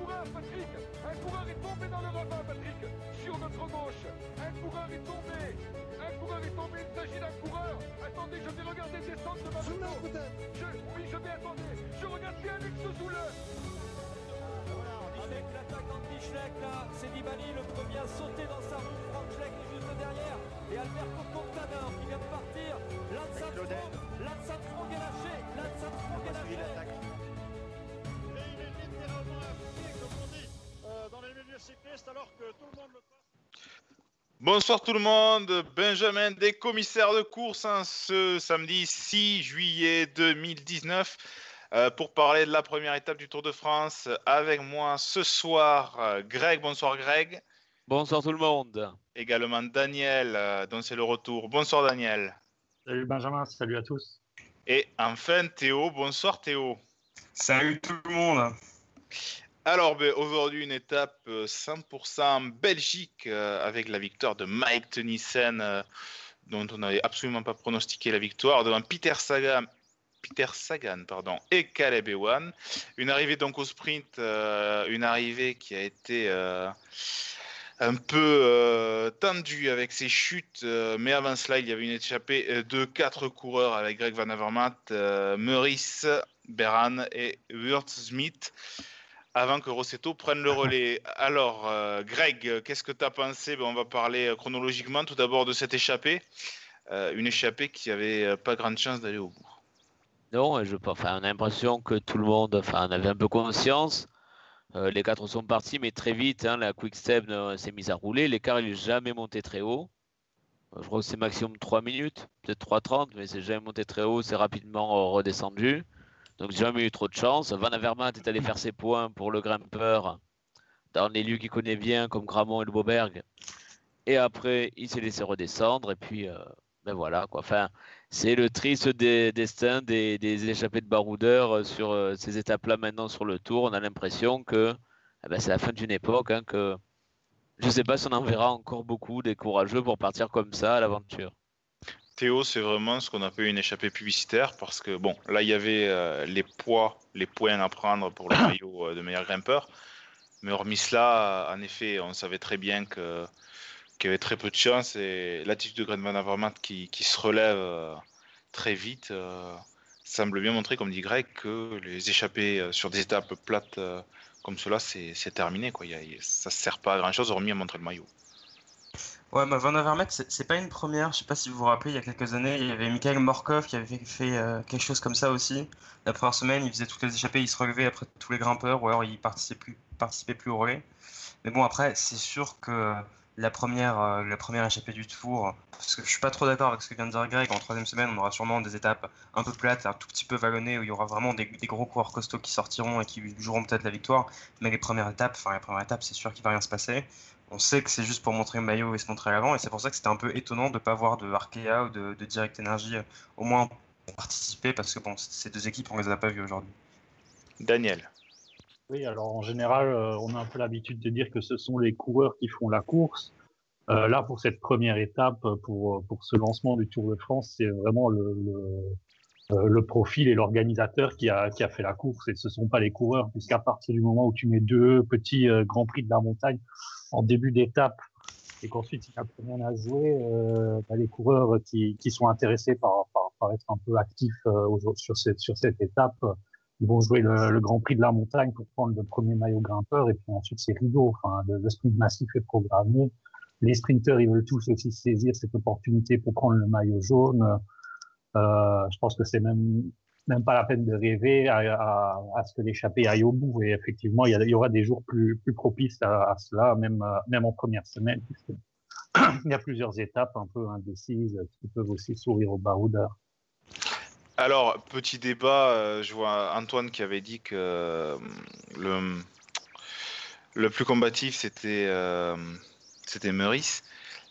un coureur, Patrick. Un coureur est tombé dans le ravin, Patrick. Sur notre gauche Un coureur est tombé. Un coureur est tombé, il s'agit d'un coureur. Attendez, je vais regarder descendre de ma moto je, Oui, je vais attendre Je regarde si Alex Zoule avec l'attaque d'Anti-Schleck, là, c'est Nibali le premier à sauter dans sa roue. Franck Schleck est juste derrière. Et Alberto Contador qui vient de partir. Lance Armstrong est lâché. Lance Armstrong est lâché. Les milieux cyclistes, alors que tout le monde le passe. Bonsoir tout le monde, Benjamin des commissaires de course hein, ce samedi 6 juillet 2019 euh, pour parler de la première étape du Tour de France. Avec moi ce soir, euh, Greg. Bonsoir Greg. Bonsoir tout le monde. Également Daniel, euh, dont c'est le retour. Bonsoir Daniel. Salut Benjamin, salut à tous. Et enfin Théo. Bonsoir Théo. Salut tout le monde. Alors ben, aujourd'hui une étape euh, 100% Belgique euh, avec la victoire de Mike Tennyson euh, dont on n'avait absolument pas pronostiqué la victoire devant Peter Sagan, Peter Sagan et Caleb Ewan. Une arrivée donc au sprint, une arrivée qui a été un peu tendue avec ses chutes, mais avant cela il y avait une échappée de quatre coureurs avec Greg Van Avermaet, Meurice, Beran et Wurtzsmith avant que Rossetto prenne le relais. Alors, euh, Greg, qu'est-ce que tu as pensé? Ben, On va parler euh, chronologiquement tout d'abord de cette échappée. Euh, une échappée qui avait euh, pas grande chance d'aller au bout. Non, je, enfin, on a l'impression que tout le monde, enfin, avait un peu conscience. Les quatre sont partis, mais très vite, hein, la Quick Step s'est mise à rouler. L'écart, n'est jamais monté très haut. Je crois que c'est maximum 3 minutes, peut-être 3.30, mais c'est jamais monté très haut, c'est rapidement redescendu. Donc, j'ai jamais eu trop de chance. Van Avermaet est allé faire ses points pour le grimpeur dans les lieux qu'il connaît bien, comme Gramont et le Beauberg. Et après, il s'est laissé redescendre. Et puis, euh, ben voilà, quoi. Enfin, c'est le triste des- destin des, des échappés de baroudeurs euh, sur euh, ces étapes-là maintenant sur le tour. On a l'impression que eh ben, c'est la fin d'une époque, hein, que je ne sais pas si on en verra encore beaucoup des courageux pour partir comme ça à l'aventure. Théo, c'est vraiment ce qu'on appelle une échappée publicitaire parce que, bon, là, il y avait euh, les poids, les points à prendre pour le maillot euh, de meilleur grimpeur. Mais hormis cela, euh, en effet, on savait très bien que qu'il y avait très peu de chance et l'attitude de Greg Van Avermaet qui, qui se relève euh, très vite semble bien montrer, comme dit Greg, que les échappées sur des étapes plates comme cela, c'est c'est terminé. Quoi. Il y a- ça ne sert pas à grand-chose hormis à montrer le maillot. Ouais, bah Van c'est pas une première. Je sais pas si vous vous rappelez, il y a quelques années, il y avait Mikhail Morkov qui avait fait, euh, quelque chose comme ça aussi. La première semaine, il faisait toutes les échappées, il se relevait après tous les grimpeurs, ou alors il participait plus, participait plus au relais. Mais bon, après, c'est sûr que la première, euh, la première échappée du tour, parce que je suis pas trop d'accord avec ce que vient de dire Greg, en troisième semaine, on aura sûrement des étapes un peu plates, un tout petit peu vallonnées, où il y aura vraiment des, des gros coureurs costauds qui sortiront et qui joueront peut-être la victoire. Mais les premières étapes, enfin, les premières étapes, c'est sûr qu'il va rien se passer. On sait que c'est juste pour montrer le maillot et se montrer à l'avant, et c'est pour ça que c'était un peu étonnant de ne pas voir de Arkea ou de, de Direct Energy euh, au moins participer, parce que bon, ces deux équipes, on les a pas vues aujourd'hui. Daniel. Oui, alors en général, euh, on a un peu l'habitude de dire que ce sont les coureurs qui font la course. Euh, là, pour cette première étape, pour, pour ce lancement du Tour de France, c'est vraiment le, le, le profil et l'organisateur qui a, qui a fait la course. Et ce sont pas les coureurs, puisqu'à partir du moment où tu mets deux petits euh, Grands Prix de la montagne en début d'étape et qu'ensuite il n'y a plus rien à jouer, euh, bah, les coureurs qui, qui sont intéressés par, par, être un peu actifs euh, sur, cette, sur cette étape, ils vont jouer le, le Grand Prix de la montagne pour prendre le premier maillot grimpeur et puis ensuite c'est rideau. Enfin, le, le sprint massif est programmé. Les sprinteurs, ils veulent tous aussi saisir cette opportunité pour prendre le maillot jaune. Euh, je pense que c'est même même pas la peine de rêver à, à, à ce que l'échappée aille au bout. Et effectivement, il y, aura des jours plus, propices à, à cela, même, même en première semaine, il y a plusieurs étapes un peu indécises qui peuvent aussi sourire aux baroudeurs. Alors, petit débat, euh, je vois Antoine qui avait dit que euh, le, le plus combatif c'était euh, c'était Meurice.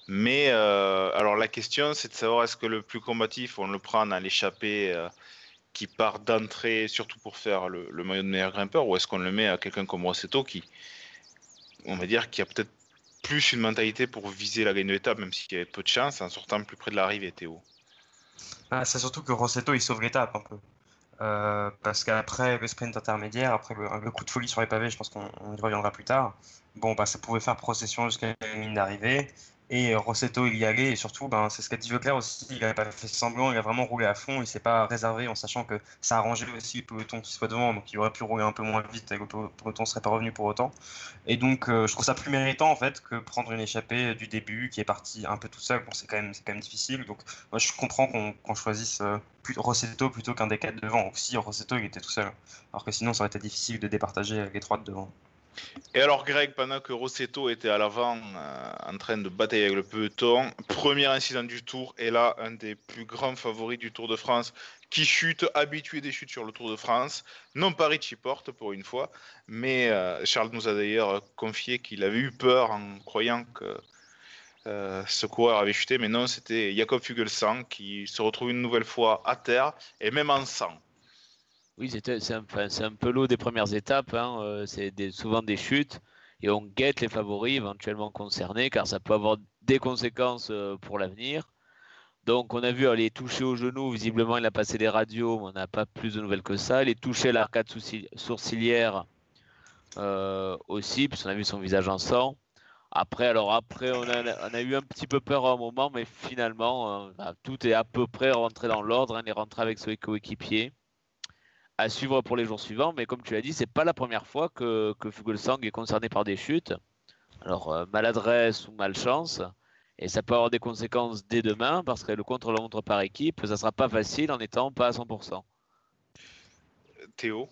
Mais alors la question c'est de savoir est-ce que le plus combatif on le prend dans l'échappée qui part d'entrée surtout pour faire le, le maillot de meilleur grimpeur ou est-ce qu'on le met à quelqu'un comme Rossetto qui on va dire qui a peut-être plus une mentalité pour viser la gagne de l'étape même s'il y avait peu de chance en sortant plus près de l'arrivée Théo? Ah, c'est surtout que Rossetto, il sauve l'étape un peu. Euh, parce qu'après le sprint intermédiaire, après le, coup de folie sur les pavés, je pense qu'on y reviendra plus tard. Bon, bah, ça pouvait faire procession jusqu'à la ligne d'arrivée. Et Rossetto, il y allait, et surtout, ben, c'est ce qu'a dit Leclerc aussi, il n'a pas fait semblant, il a vraiment roulé à fond, il s'est pas réservé en sachant que ça arrangeait aussi le peloton qui soit devant, donc il aurait pu rouler un peu moins vite et le peloton ne serait pas revenu pour autant. Et donc, euh, je trouve ça plus méritant en fait que prendre une échappée du début qui est parti un peu tout seul. Bon, c'est quand, même, quand même difficile, donc moi je comprends qu'on choisisse euh, Rossetto plutôt qu'un des quatre devant. Donc, si Rossetto il était tout seul, alors que sinon ça aurait été difficile de départager les trois de devant. Et alors Greg, pendant que Rossetto était à l'avant euh, en train de batailler avec le peloton, premier incident du tour, et là un des plus grands favoris du Tour de France qui chute, habitué des chutes sur le Tour de France, non pas Richie Porte pour une fois, mais euh, Charles nous a d'ailleurs confié qu'il avait eu peur en croyant que euh, ce coureur avait chuté, mais non, c'était Jacob Fugelsang qui se retrouve une nouvelle fois à terre et même en sang. Oui, c'est un, peu l'eau des premières étapes. Hein. Euh, c'est souvent des chutes et on guette les favoris éventuellement concernés car ça peut avoir des conséquences euh, pour l'avenir. Donc on a vu aller toucher au genou, visiblement il a passé des radios, mais on n'a pas plus de nouvelles que ça. Il est touché à l'arcade sourcilière euh, aussi, puisqu'on a vu son visage en sang. Après, alors après, on a, eu un petit peu peur à un moment, mais finalement, bah, tout est à peu près rentré dans l'ordre. Hein. il est rentré avec son coéquipier à suivre pour les jours suivants. Mais comme tu l'as dit, c'est pas la première fois que, que Fugelsang est concerné par des chutes. Alors, euh, maladresse ou malchance. Et ça peut avoir des conséquences dès demain parce que le contre-la-montre par équipe, ça sera pas facile en n'étant pas à 100%. Théo?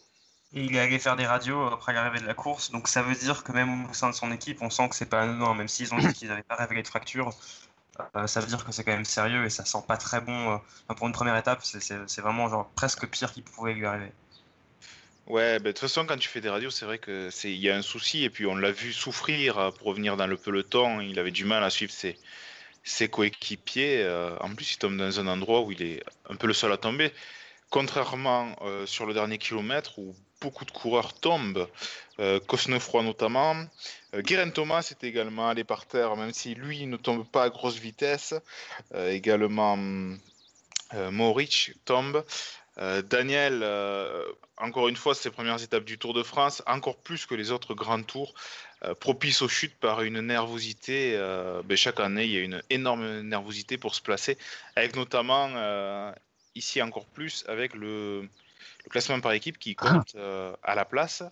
Il est allé faire des radios après l'arrivée de la course, donc ça veut dire que même au sein de son équipe, on sent que c'est pas anodin, même s'ils ont dit qu'ils n'avaient pas révélé de fracture. Euh, ça veut dire que c'est quand même sérieux et ça sent pas très bon. Euh, pour une première étape, c'est vraiment genre presque pire qu'il pouvait lui arriver. Ouais, bah, de toute façon, quand tu fais des radios, c'est vrai que c'est il y a un souci et puis on l'a vu souffrir euh, pour revenir dans le peloton. Il avait du mal à suivre ses, ses coéquipiers. en plus, il tombe dans un endroit où il est un peu le seul à tomber. Contrairement sur le dernier kilomètre où beaucoup de coureurs tombent, euh, Cosnefroy notamment. Euh, Guérin Thomas est également allé par terre, même si lui ne tombe pas à grosse vitesse. Euh, également, euh, Mauric tombe. Daniel, encore une fois, ses premières étapes du Tour de France, encore plus que les autres grands tours, propice aux chutes par une nervosité. Ben, chaque année, il y a une énorme nervosité pour se placer, avec notamment, ici encore plus, avec le, classement par équipe qui compte euh, à la place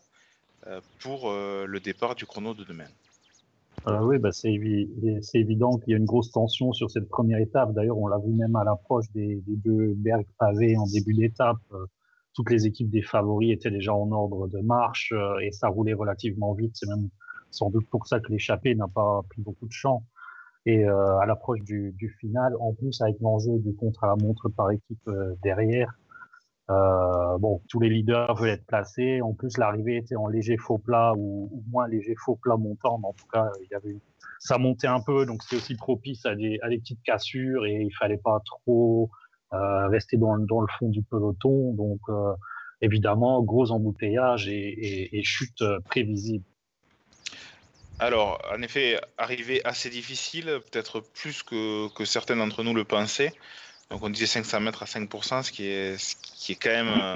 euh, pour euh, le départ du chrono de demain. oui, bah c'est, évident qu'il y a une grosse tension sur cette première étape. D'ailleurs, on l'a vu même à l'approche des, deux bergs pavés en début d'étape. toutes les équipes des favoris étaient déjà en ordre de marche et ça roulait relativement vite. C'est même sans doute pour ça que l'échappée n'a pas pris beaucoup de champ. Et à l'approche du, du, final, en plus avec l'enjeu du contre-la-montre par équipe derrière, euh, bon, tous les leaders veulent être placés. En plus, l'arrivée était en léger faux plat ou, moins léger faux plat montant. Mais en tout cas, ça montait un peu, donc c'était aussi propice à des, petites cassures et il fallait pas trop euh, rester dans, le fond du peloton. Donc, euh, évidemment, gros embouteillage et, et, et chute euh, prévisible. Alors, en effet, arrivée assez difficile, peut-être plus que, que certains d'entre nous le pensaient. Donc on disait 500 mètres à 5%, ce qui est, ce qui est quand même euh,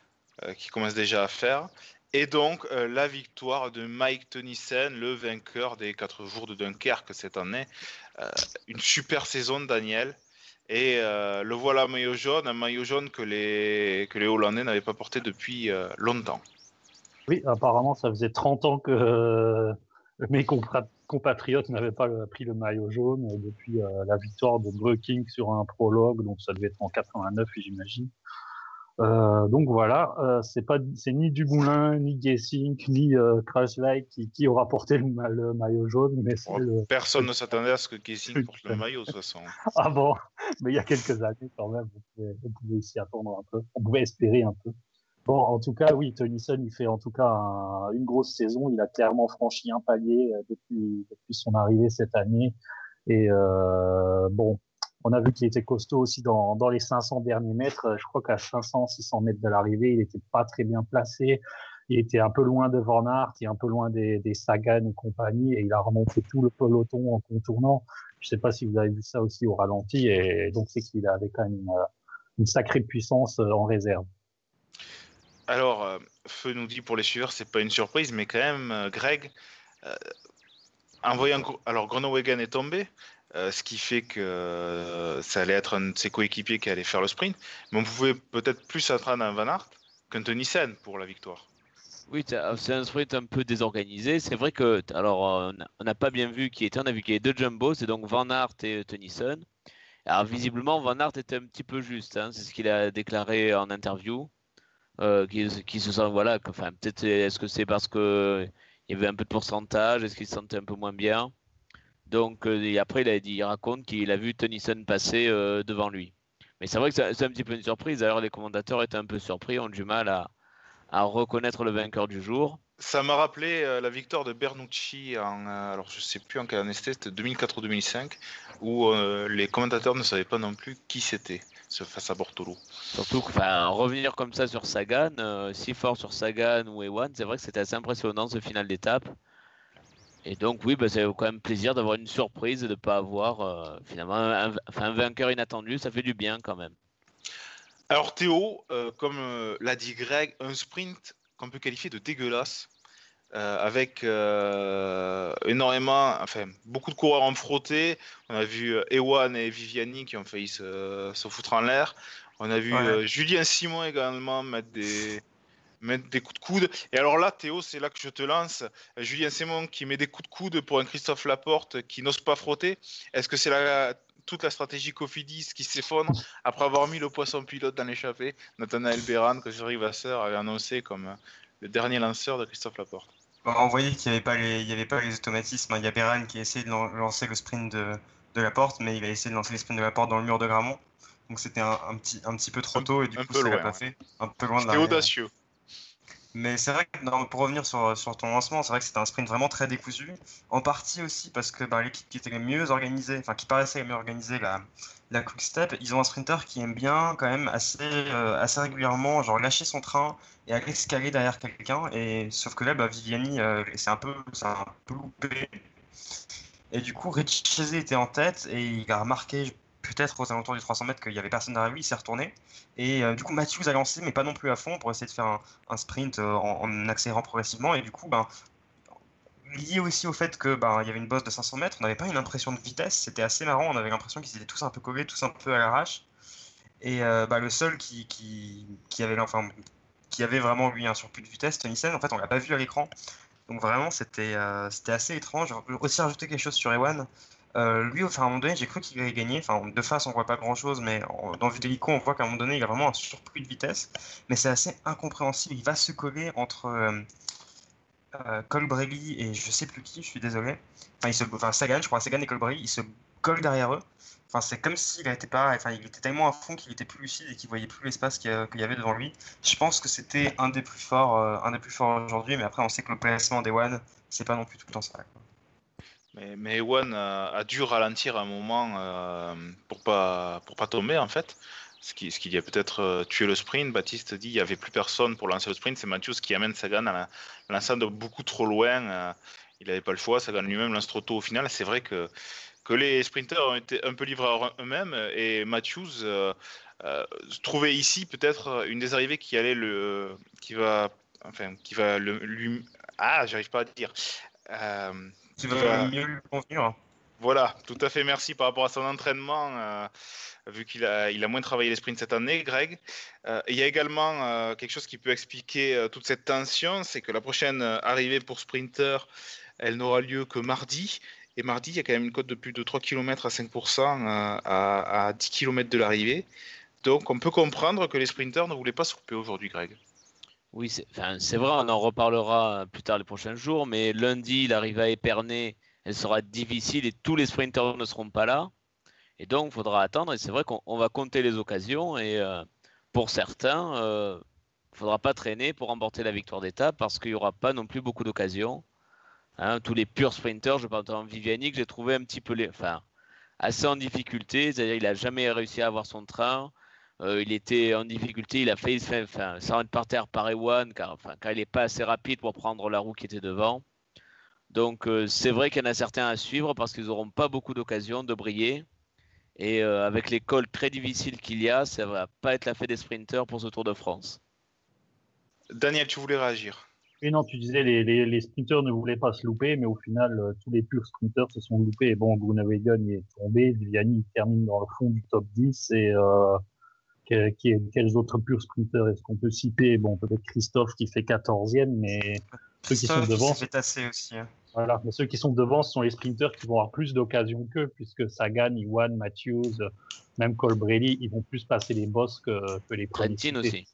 euh, qui commence déjà à faire. Et donc euh, la victoire de Mike Tennyson, le vainqueur des 4 jours de Dunkerque cette année. une super saison, Daniel. Et le voilà maillot jaune, un maillot jaune que les, que les Hollandais n'avaient pas porté depuis longtemps. Oui, apparemment, ça faisait 30 ans que mes compatriotes n'avaient pas pris le maillot jaune depuis euh, la victoire de Breking sur un prologue, donc ça devait être en 89, j'imagine. Euh, donc voilà, euh, c'est pas, c'est ni Dumoulin, ni Gessink, ni euh, qui, qui, aura porté le, maillot jaune, mais personne ne s'attendait à ce que Gessink porte le maillot de toute façon. ah bon, mais il y a quelques années quand même, on pouvait s'y attendre un peu, on pouvait espérer un peu. En tout cas, oui, Tennyson, il fait en tout cas une grosse saison. Il a clairement franchi un palier euh, depuis, son arrivée cette année. Et euh, bon, on a vu qu'il était costaud aussi dans, les 500 derniers mètres. Je crois qu'à 500, 600 mètres de l'arrivée, il n'était pas très bien placé. Il était un peu loin de Van Aert et un peu loin des, des Sagan et compagnie. Et il a remonté tout le peloton en contournant. Je ne sais pas si vous avez vu ça aussi au ralenti. Et donc, c'est qu'il avait quand même une, une sacrée puissance euh, en réserve. Alors, Feu nous dit pour les suiveurs, c'est pas une surprise, mais quand même, Greg, en voyant. Alors, Groenewegen est tombé, ce qui fait que ça allait être un de ses coéquipiers qui allait faire le sprint, mais on pouvait peut-être plus s'attendre à un Van Aert qu'un Tonissen pour la victoire. Oui, c'est un sprint un peu désorganisé. C'est vrai que, alors, on n'a pas bien vu qui était. On a vu qu'il y avait deux jumbo, c'est donc Van Aert et Tennyson. Alors, visiblement, Van Aert était un petit peu juste. Hein, c'est ce qu'il a déclaré en interview. Euh, qui, se sent, voilà, enfin, peut-être, est-ce que c'est parce que il y avait un peu de pourcentage, est-ce qu'il se sentait un peu moins bien? Donc, euh, après, il, a dit, il raconte qu'il a vu Tennyson passer euh, devant lui. Mais c'est vrai que c'est un petit peu une surprise. D'ailleurs, les commentateurs étaient un peu surpris, ont du mal à, reconnaître le vainqueur du jour. Ça m'a rappelé la victoire de Bernucci alors je sais plus en quelle année c'était, 2004 ou 2005, où les commentateurs ne savaient pas non plus qui c'était face à Bortolo. Surtout enfin, revenir comme ça sur Sagan, si fort sur Sagan ou Ewan, c'est vrai que c'était assez impressionnant ce final d'étape. Et donc oui, bah, c'est quand même plaisir d'avoir une surprise et de ne pas avoir finalement un vainqueur inattendu, ça fait du bien quand même. Alors Théo, euh, comme euh, l'a dit Greg, un sprint qu'on peut qualifier de dégueulasse, euh, avec énormément, enfin beaucoup de coureurs en frotté. On a vu Ewan et Viviani qui ont failli se, foutre en l'air. On a vu Julien Simon également mettre des, mettre des coups de coude. Et alors là, Théo, c'est là que je te lance. Julien Simon qui met des coups de coude pour un Christophe Laporte qui n'ose pas frotter. Est-ce que c'est la, toute la stratégie Cofidis qui s'effondre après avoir mis le poisson pilote dans l'échappée? Nathanael Béran, que Jerry Vasseur avait annoncé comme euh, le dernier lanceur de Christophe Laporte. On voyait qu'il n'y avait, pas les, il avait pas les automatismes. Il y a Béran qui a essayé de lancer le sprint de, de Laporte, mais il a essayé de lancer le sprint de Laporte dans le mur de Gramont. Donc c'était un, petit, un petit peu trop tôt et du coup ça l'a pas fait. Un peu loin C'était audacieux. Mais c'est vrai que pour revenir sur, sur ton lancement, c'est vrai que c'était un sprint vraiment très décousu. En partie aussi parce que bah, l'équipe qui était le mieux organisée, enfin qui paraissait la mieux organisée, la, la Quick Step, ils ont un sprinter qui aime bien quand même assez, euh, assez régulièrement genre lâcher son train et aller escaler derrière quelqu'un. Et sauf que là, bah, Viviani, euh, c'est un peu, un peu loupé. Et du coup, Richie Chese était en tête et il a remarqué, peut-être aux alentours du 300 mètres qu'il n'y avait personne derrière lui, il s'est retourné. Et euh, du coup, Matthews a lancé, mais pas non plus à fond, pour essayer de faire un, sprint euh, en, accélérant progressivement. Et du coup, ben, lié aussi au fait que ben, il y avait une bosse de 500 mètres, on n'avait pas une impression de vitesse, c'était assez marrant, on avait l'impression qu'ils étaient tous un peu collés, tous un peu à l'arrache. Et euh, ben, le seul qui, qui, qui avait, enfin, qui avait vraiment lui un surplus de vitesse, Tony en fait, on l'a pas vu à l'écran. Donc vraiment, c'était c'était assez étrange. Aussi rajouter quelque chose sur Ewan. Euh, lui, enfin, à un moment donné, j'ai cru qu'il allait gagner. Enfin, de face, on voit pas grand chose, mais dans Videlico, on voit qu'à un moment donné, il a vraiment un surplus de vitesse. Mais c'est assez incompréhensible. Il va se coller entre euh, Colbrelli et je sais plus qui, je suis désolé. Enfin, il se, enfin Sagan, je crois, Sagan et Colbrelli, il se colle derrière eux. Enfin, c'est comme s'il était pas, enfin, il était tellement à fond qu'il était plus lucide et qu'il voyait plus l'espace qu'il y avait devant lui. Je pense que c'était un des plus forts, euh, un des plus forts aujourd'hui, mais après, on sait que le placement des One, c'est pas non plus tout le temps ça. Mais, mais Ewan a, dû ralentir un moment euh, pour pas pour pas tomber en fait. Ce qui, ce qui a peut-être euh, tué le sprint. Baptiste dit qu'il n'y avait plus personne pour lancer le sprint. C'est Mathieu qui amène Sagan à lancer de beaucoup trop loin. Euh, il n'avait pas le choix. Sagan lui-même lance trop tôt au final. C'est vrai que, que les sprinteurs ont été un peu livrés à eux-mêmes. Et Matthews trouvait ici peut-être une des arrivées qui allait le. qui va. Enfin, qui va le, lui. Ah, j'arrive pas à dire. Qui va mieux lui convenir. Voilà, tout à fait. Merci par rapport à son entraînement, euh, vu qu'il a, il moins travaillé les sprints cette année, Greg. Euh, il y a également euh, quelque chose qui peut expliquer toute cette tension, c'est que la prochaine arrivée pour Sprinter, elle n'aura lieu que mardi. Et mardi, il y a quand même une cote de plus de 3 km à 5% à, à 10 km de l'arrivée. Donc on peut comprendre que les sprinters ne voulaient pas se couper aujourd'hui, Greg. Oui, c'est vrai, on en reparlera plus tard les prochains jours, mais lundi, l'arrivée à Épernay, elle sera difficile et tous les sprinters ne seront pas là. Et donc, il faudra attendre. Et c'est vrai qu'on va compter les occasions. Et euh, pour certains, il euh, ne faudra pas traîner pour remporter la victoire d'étape parce qu'il n'y aura pas non plus beaucoup d'occasions. Hein, tous les purs sprinters, je parle de Viviani, que j'ai trouvé un petit peu enfin, assez en difficulté. C'est-à-dire qu'il n'a jamais réussi à avoir son train. Euh, il était en difficulté, il a failli s'arrêter par terre par Ewan car, enfin, il n'est pas assez rapide pour prendre la roue qui était devant. Donc euh, c'est vrai qu'il y en a certains à suivre parce qu'ils n'auront pas beaucoup d'occasions de briller. Et euh, avec les cols très difficiles qu'il y a, ça va pas être la fête des sprinteurs pour ce Tour de France. Daniel, tu voulais réagir Oui, non, tu disais les, les, les sprinters ne voulaient pas se louper, mais au final, euh, tous les purs sprinters se sont loupés. Et bon, Groenewegen est tombé, Viviani termine dans le fond du top 10 et euh, qui, quels autres purs sprinters est-ce qu'on peut citer? Bon, peut-être Christophe qui fait 14e, mais ceux qui sont devant. Fait assez aussi. Hein. Voilà, mais ceux qui sont devant ce sont les sprinters qui vont avoir plus d'occasions qu'eux, puisque Sagan, Iwan, Matthews, même Colbrelli, ils vont plus passer les boss que, que les Trentin aussi.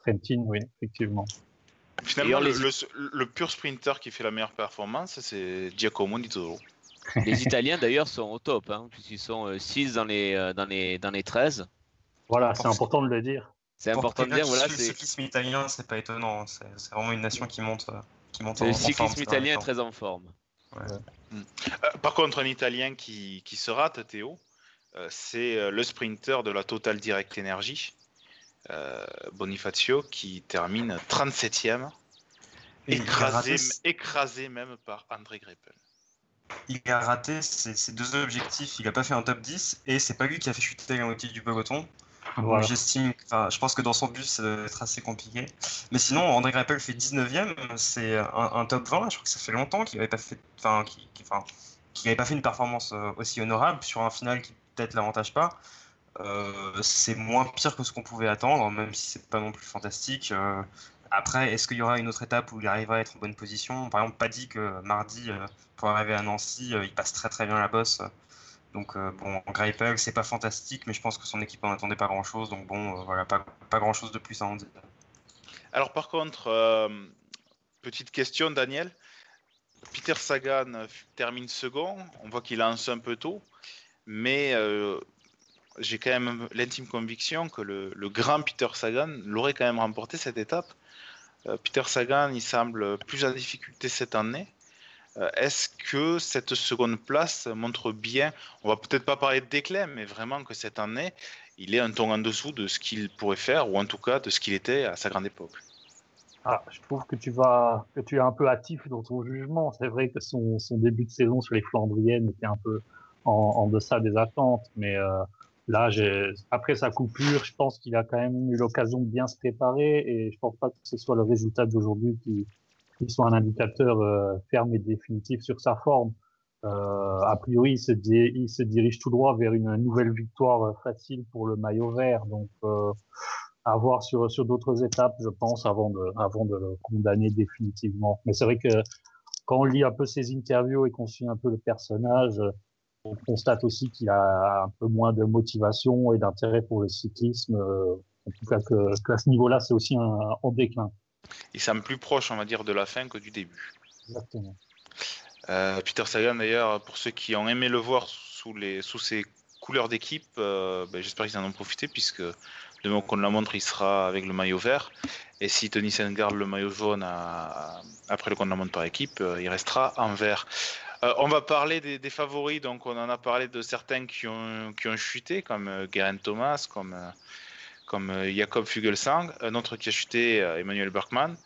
Trentin, oui, effectivement. Finalement, le, le, pur sprinter qui fait la meilleure performance, c'est Giacomo Nizzolo. Les Italiens d'ailleurs sont au top, hein, puisqu'ils sont 6 euh, dans les, euh, dans, les, dans les 13. Voilà, c'est important de le dire. C'est important de dire. Voilà, le cyclisme italien, c'est pas étonnant. Hein. C'est vraiment une nation qui monte, euh, qui monte en, Le cyclisme italien est très en forme. Mm. par contre, un Italien qui, qui se rate, Théo, c'est le sprinter de la Total Direct Energy, Bonifacio, qui termine 37e, écrasé, écrasé même par André Greppel il a raté ses, deux objectifs. Il n'a pas fait un top 10 et c'est pas lui qui a fait chuter la moitié du peloton. J'estime, je pense que dans son bus, ça va être assez compliqué. Mais sinon, André Greppel fait 19ème, c'est un, top 20. Je crois que ça fait longtemps qu'il n'avait pas fait, enfin, qu'il pas fait une performance euh, aussi honorable sur un final qui peut-être l'avantage pas. Euh, c'est moins pire que ce qu'on pouvait attendre, même si c'est pas non plus fantastique. Euh, après, est-ce qu'il y aura une autre étape où il arrivera à être en bonne position? Par exemple, pas dit que mardi, pour arriver à Nancy, il passe très très bien la bosse. Donc euh, bon, Greipel, c'est pas fantastique, mais je pense que son équipe n'en attendait pas grand-chose. Donc bon, voilà, pas, grand-chose de plus à en dire. Alors par contre, petite question, Daniel. Peter Sagan termine second. On voit qu'il lance un peu tôt, mais j'ai quand même l'intime conviction que le, grand Peter Sagan l'aurait quand même remporté cette étape euh, Peter Sagan, il semble plus en difficulté cette année. Euh, est-ce que cette seconde place montre bien, on va peut-être pas parler de déclin, mais vraiment que cette année, il est un ton en dessous de ce qu'il pourrait faire, ou en tout cas de ce qu'il était à sa grande époque? Ah, je trouve que tu vas, que tu es un peu hâtif dans ton jugement. C'est vrai que son, début de saison sur les Flandriennes était un peu en, deçà des attentes, mais euh, Là, après sa coupure, je pense qu'il a quand même eu l'occasion de bien se préparer et je pense pas que ce soit le résultat d'aujourd'hui qui, qui, soit un indicateur euh, ferme et définitif sur sa forme. Euh, a priori, il se, il se, dirige tout droit vers une nouvelle victoire euh, facile pour le maillot vert. Donc, euh, à voir sur, sur d'autres étapes, je pense, avant de, avant de le condamner définitivement. Mais c'est vrai que quand on lit un peu ses interviews et qu'on suit un peu le personnage, on constate aussi qu'il a un peu moins de motivation et d'intérêt pour le cyclisme. Euh, en tout cas, que, à ce niveau-là, c'est aussi un, en déclin. Il semble plus proche, on va dire, de la fin que du début. Exactement. Euh, Peter Sagan, d'ailleurs, pour ceux qui ont aimé le voir sous, les, sous ses couleurs d'équipe, euh, ben, j'espère qu'ils en ont profité, puisque demain qu'on la montre, il sera avec le maillot vert. Et si Tony Sen garde le maillot jaune après le compte la montre par équipe, il restera en vert. Euh, on va parler des, favoris, donc on en a parlé de certains qui ont, qui ont chuté, comme euh, Geraint Thomas, comme, euh, comme Jacob Fugelsang, un autre qui a chuté, Emmanuel Berkman.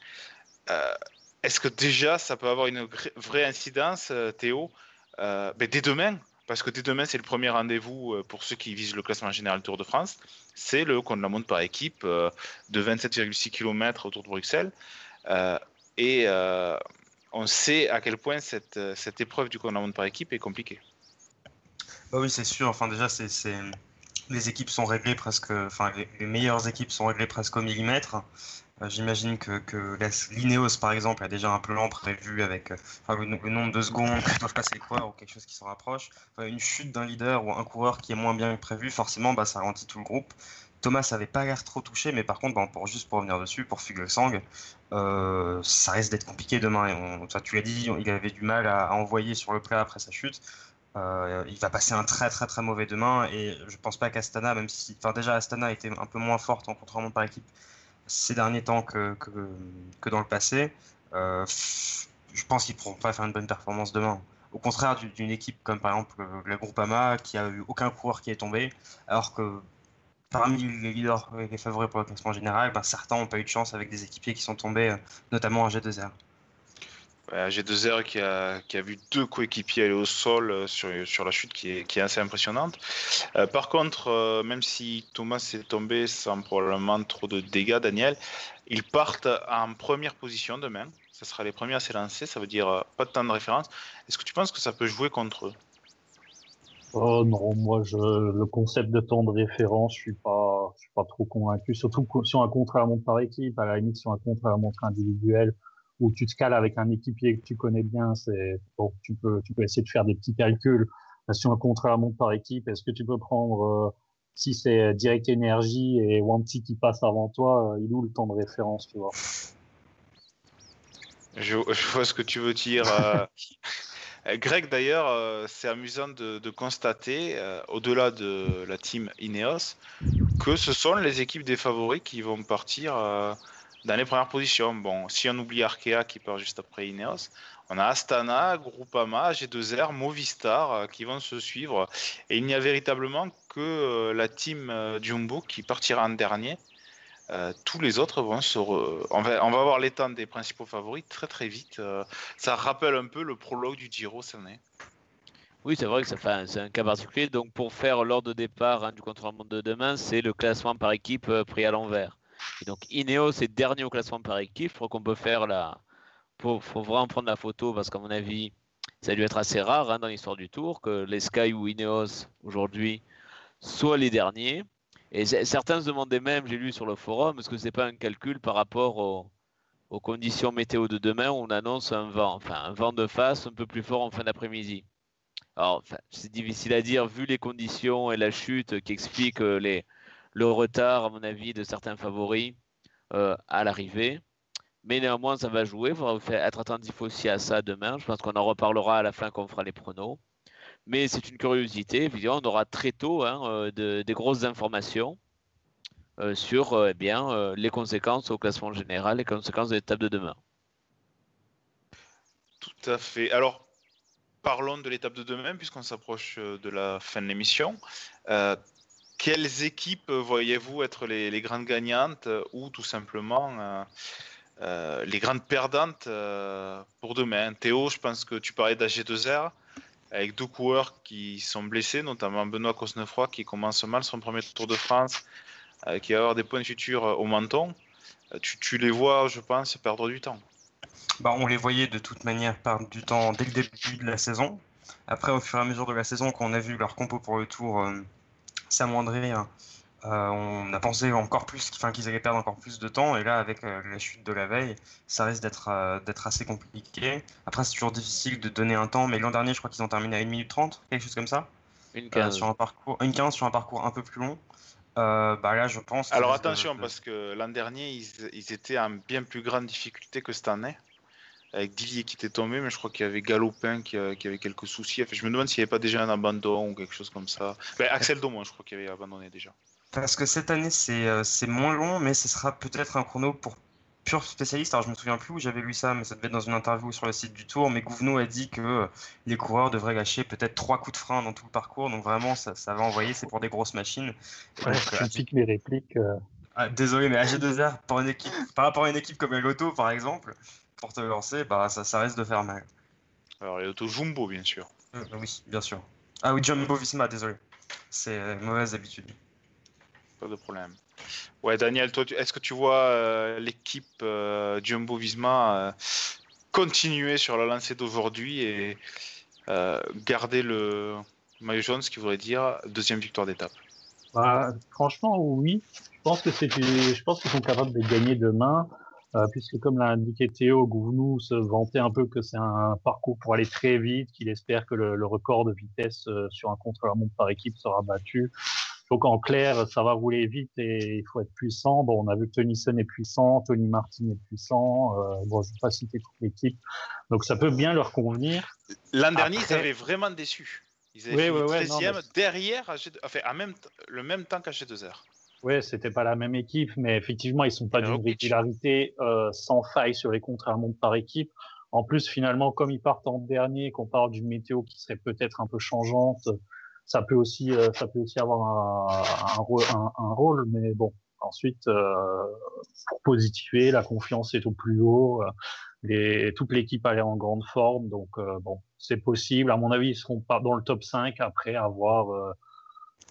Est-ce que déjà ça peut avoir une vraie incidence, Théo, ben, dès demain parce que dès demain, c'est le premier rendez-vous pour ceux qui visent le classement général Tour de France. C'est le qu'on la monte par équipe de 27,6 km autour de Bruxelles. et on sait à quel point cette, euh, épreuve du monde par équipe est compliquée. Bah oui, c'est sûr. Enfin, déjà, c'est, les équipes sont réglées presque. Enfin, les, meilleures équipes sont réglées presque au millimètre. Euh, j'imagine que, que l'Ineos, par exemple, a déjà un plan prévu avec euh, le, nombre de secondes que doivent passer coureurs ou quelque chose qui se rapproche. une chute d'un leader ou un coureur qui est moins bien prévu, forcément, bah, ça ralentit tout le groupe. Thomas n'avait pas l'air trop touché, mais par contre, bon, pour, juste pour revenir dessus, pour Fugelsang, euh, ça risque d'être compliqué demain. On, tu l'as dit, il avait du mal à, envoyer sur le plat après sa chute. Euh, il va passer un très très très mauvais demain et je pense pas qu'Astana, même si, enfin déjà Astana était un peu moins forte en contre par équipe ces derniers temps que, dans le passé. Euh, je pense qu'ils pourront pas faire une bonne performance demain. Au contraire d'une équipe comme par exemple le, Groupama qui a eu aucun coureur qui est tombé, alors que parmi les leaders, les favoris pour le classement général, ben, certains n'ont pas eu de chance avec des équipiers qui sont tombés, euh, notamment en G2R. G2R qui a, a vu deux coéquipiers aller au sol euh, sur, la chute qui est, assez impressionnante. Euh, par contre, euh, même si Thomas est tombé sans probablement trop de dégâts, Daniel, ils partent en première position demain. Ça sera les premiers à s'élancer, ça veut dire pas de temps de référence. Est-ce que tu penses que ça peut jouer contre eux? Oh non, moi le concept de temps de référence, je suis suis pas trop convaincu. Surtout sur un contrat à montre par équipe, à la limite sur un contrat à montre individuel, où tu te cales avec un équipier que tu connais bien, c'est bon, tu peux, tu peux essayer de faire des petits calculs. Sur un contrat à montre par équipe, est-ce que tu peux prendre euh, si c'est Direct Energy et Wanty qui passe avant toi, euh, il où le temps de référence, tu vois? Je, vois ce que tu veux dire. Euh, Greg, d'ailleurs, euh, c'est amusant de, de constater, euh, au-delà de la team Ineos, que ce sont les équipes des favoris qui vont partir euh, dans les premières positions. Bon, si on oublie Arkea qui part juste après Ineos, on a Astana, Groupama, G2R, Movistar qui vont se suivre. Et il n'y a véritablement que la team Jumbo qui partira en dernier. Euh, tous les autres vont se. On, va, on va avoir l'état des principaux favoris très très vite. Euh, ça rappelle un peu le prologue du Giro cette année. Oui, c'est vrai que c'est un cas particulier. Donc, pour faire l'ordre de départ hein, du contre-la-montre de demain, c'est le classement par équipe euh, pris à l'envers. Donc, Ineos est dernier au classement par équipe. Je crois qu'on peut faire la. Il faut, vraiment prendre la photo parce qu'à mon avis, ça a dû être assez rare hein, dans l'histoire du Tour que les Sky ou Ineos aujourd'hui soient les derniers. Et certains se demandaient même, j'ai lu sur le forum, est-ce que c'est pas un calcul par rapport aux, conditions météo de demain où on annonce un vent, enfin un vent de face un peu plus fort en fin d'après-midi? Alors, c'est difficile à dire vu les conditions et la chute qui expliquent euh, les, le retard, à mon avis, de certains favoris euh, à l'arrivée. Mais néanmoins, ça va jouer. Il faudra être attentif aussi à ça demain. Je pense qu'on en reparlera à la fin quand on fera les pronos. Mais c'est une curiosité. Évidemment, on aura très tôt hein, euh, des grosses informations euh, sur eh les conséquences au classement général, les conséquences de l'étape de demain. Tout à fait. Alors, parlons de l'étape de demain, puisqu'on s'approche de la fin de l'émission. Quelles équipes voyez-vous être les, grandes gagnantes ou tout simplement les grandes perdantes pour demain? Théo, je pense que tu parlais d'AG2R avec deux coureurs qui sont blessés, notamment Benoît Cosnefroy qui commence mal son premier Tour de France, euh, qui va avoir des points euh, au menton. Euh, tu, les vois, je pense, perdre du temps. Bah, on les voyait de toute manière perdre du temps dès le début de la saison. Après, au fur et à mesure de la saison, quand on a vu leur compo pour le Tour s'amoindrir, euh, on a pensé encore plus qu'ils allaient perdre encore plus de temps. Et là, avec euh, la chute de la veille, ça risque d'être euh, assez compliqué. Après, c'est toujours difficile de donner un temps. Mais l'an dernier, je crois qu'ils ont terminé à 1 minute 30, quelque chose comme ça. Une 15. sur un parcours, une 15 sur un parcours un peu plus long. bah là, je pense. Alors attention, parce que l'an dernier, ils, étaient en bien plus grande difficulté que cette année. Avec Divier qui était tombé, mais je crois qu'il y avait Galopin qui, avait quelques soucis. je me demande s'il n'y avait pas déjà un abandon ou quelque chose comme ça. Ben, Axel Domon, je crois qu'il avait abandonné déjà. Parce que cette année, euh, c'est moins long, mais ce sera peut-être un chrono pour pur spécialiste. Alors, je me souviens plus où j'avais lu ça, mais ça devait être dans une interview sur le site du Tour. Mais Gouvenou a dit que euh, les coureurs devraient lâcher peut-être trois coups de frein dans tout le parcours. Donc, vraiment, ça, ça va envoyer, c'est pour des grosses machines. Ouais, donc, euh, piques mes répliques. Ah, désolé, mais AG2R, pour une équipe, par rapport à une équipe comme l'Auto, par exemple, pour te lancer, bah, ça, ça risque de faire mal. Alors, l'Auto Jumbo, bien sûr. oui, bien sûr. Ah oui, Jumbo Visma, désolé. C'est une mauvaise habitude pas de problème. Ouais, Daniel, toi, est-ce que tu vois euh, l'équipe euh, Jumbo Visma euh, continuer sur la lancée d'aujourd'hui et garder le maillot jaune, ce qui voudrait dire deuxième victoire d'étape? Bah, Franchement, oui. Je pense que c'est, je pense qu'ils sont capables de gagner demain. Puisque comme l'a indiqué Théo, Gounou se vantait un peu que c'est un parcours pour aller très vite, qu'il espère que le, record de vitesse sur un contre-la-montre par équipe sera battu. Donc en clair, ça va rouler vite et il faut être puissant. Bon, on a vu que Tennyson est puissant, Tony Martin est puissant. Euh, bon, je ne vais pas citer toute l'équipe. Donc ça peut bien leur convenir. L'an dernier, ils avaient vraiment déçu. Ils avaient oui, fait 13e derrière, enfin, à même le même temps qu'à G2R. Oui, c'était pas la même équipe, mais effectivement, ils sont pas d'une régularité euh, sans faille sur les contre montre par équipe. En plus, finalement, comme ils partent en dernier, qu'on parle d'une météo qui serait peut-être un peu changeante, ça peut aussi, euh, ça peut aussi avoir un, un, rôle, un, rôle, mais bon, Ensuite, pour positiver, la confiance est au plus haut. Les, toute l'équipe a l'air en grande forme, donc bon, c'est possible. À mon avis, ils seront pas dans le top 5 après avoir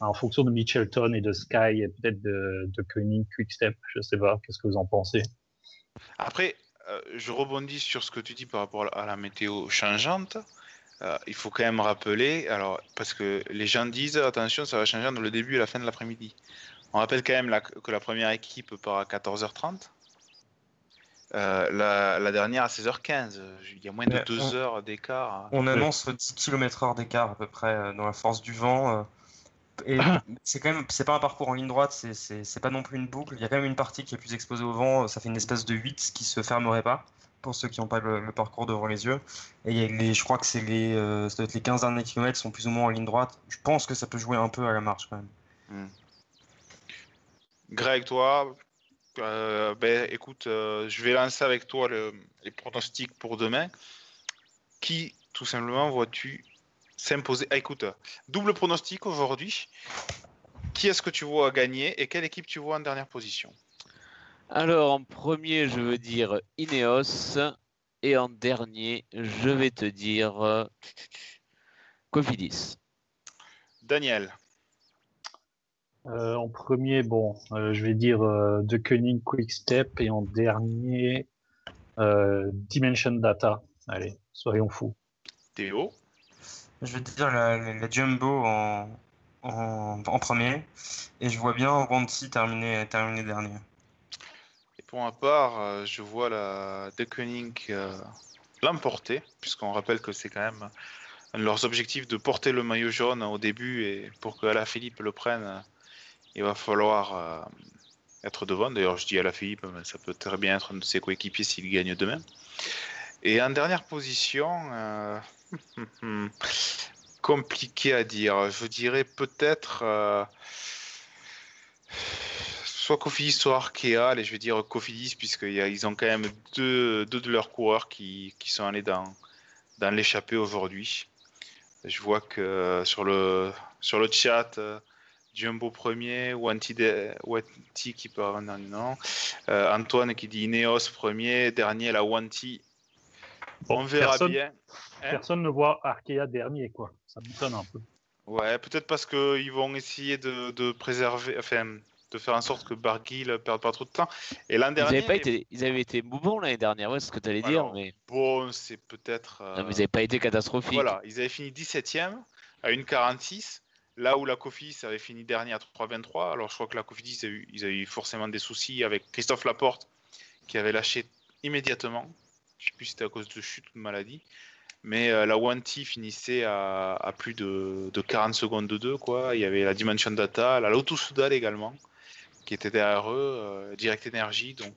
en fonction de Mitchelton et de Sky et peut-être de, de Koenig, Quickstep, je sais pas, qu'est-ce que vous en pensez? Après, euh, je rebondis sur ce que tu dis par rapport à la météo changeante. Euh, il faut quand même rappeler, alors, parce que les gens disent attention, ça va changer dans le début et la fin de l'après-midi. On rappelle quand même que la première équipe part à 14h30. Euh, la, dernière à 16h15. Il y a moins de 2 heures d'écart. On annonce 10 km/h d'écart à peu près dans la force du vent. Et c'est quand même, c'est pas un parcours en ligne droite, c'est pas non plus une boucle. Il y a quand même une partie qui est plus exposée au vent. Ça fait une espèce de 8 qui se fermerait pas pour ceux qui n'ont pas le, parcours devant les yeux. Et les, je crois que c'est les, euh, les 15 derniers kilomètres sont plus ou moins en ligne droite. Je pense que ça peut jouer un peu à la marche quand même. Hmm. Greg, toi, euh, ben, écoute, euh, je vais lancer avec toi les pronostics pour demain. Qui, tout simplement, vois-tu s'imposer. Ah, écoute, double pronostic aujourd'hui. Qui est-ce que tu vois gagner et quelle équipe tu vois en dernière position? Alors, en premier, je veux dire Ineos. Et en dernier, je vais te dire euh, Cofidis. Daniel. Euh, en premier, bon, euh, je vais dire De Koenig Quick Step et en dernier, Dimension Data. Allez, soyons fous. Théo je vais dire la, Jumbo en, en, premier. Et je vois bien Wanty terminer, terminer dernier. Et pour ma part, euh, je vois la De euh, l'emporter, puisqu'on rappelle que c'est quand même un de leurs objectifs de porter le maillot jaune au début. Et pour que la Philippe le prenne, il va falloir euh, être devant. D'ailleurs, je dis à la Philippe, mais ça peut très bien être un de ses coéquipiers s'il gagne demain. Et en dernière position, Compliqué à dire. Je dirais peut-être euh, soit Cofidis, soit Arkea. Et je vais dire Cofidis, puisqu'ils ont quand même deux, de leurs coureurs qui, sont allés dans, l'échappée aujourd'hui. Je vois que sur le, chat, euh, Jumbo premier, Wanti, qui part non, euh, Antoine qui dit Ineos premier, dernier la Wanti on verra personne, bien. Hein? personne ne voit Arkea dernier, quoi. Ça m'étonne un peu. Ouais, peut-être parce qu'ils vont essayer de, préserver, enfin, de faire en sorte que Barguil ne perde pas trop de temps. Et l'an dernier. Ils avaient, pas été, ils avaient été mouvants l'année dernière, ouais, c'est ce que tu allais dire. Mais... Bon, c'est peut-être. Non, mais ils n'avaient pas été catastrophiques. Voilà, ils avaient fini 17ème à 1,46. Là où la Cofidis avait fini dernier à 3,23. Alors je crois que la Cofidis, ils avaient eu forcément des soucis avec Christophe Laporte qui avait lâché immédiatement. Je sais plus si c'était à cause de chute ou de maladie. Mais euh, la Wanty finissait à, plus de, 40 secondes de 2. Quoi. Il y avait la Dimension Data, la Lotus Soudal également, qui était derrière eux, euh, Direct Energy. Donc,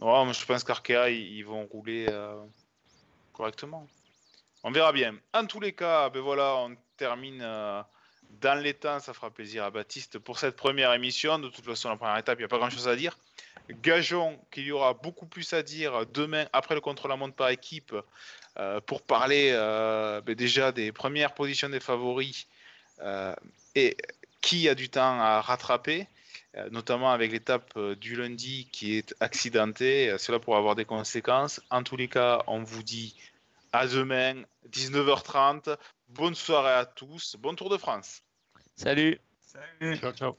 je pense qu'Arkea, ils, vont rouler euh, correctement. On verra bien. En tous les cas, ben voilà, on termine dans les temps. Ça fera plaisir à Baptiste pour cette première émission. De toute façon, la première étape, il n'y a pas grand-chose à dire. Gageons qu'il y aura beaucoup plus à dire demain après le contre-la-montre par équipe euh, pour parler euh, ben déjà des premières positions des favoris euh, et qui a du temps à rattraper, notamment avec l'étape du lundi qui est accidentée. Cela pourrait avoir des conséquences. En tous les cas, on vous dit à demain, 19h30. Bonne soirée à tous. Bon Tour de France. Salut. Salut. Ciao, ciao.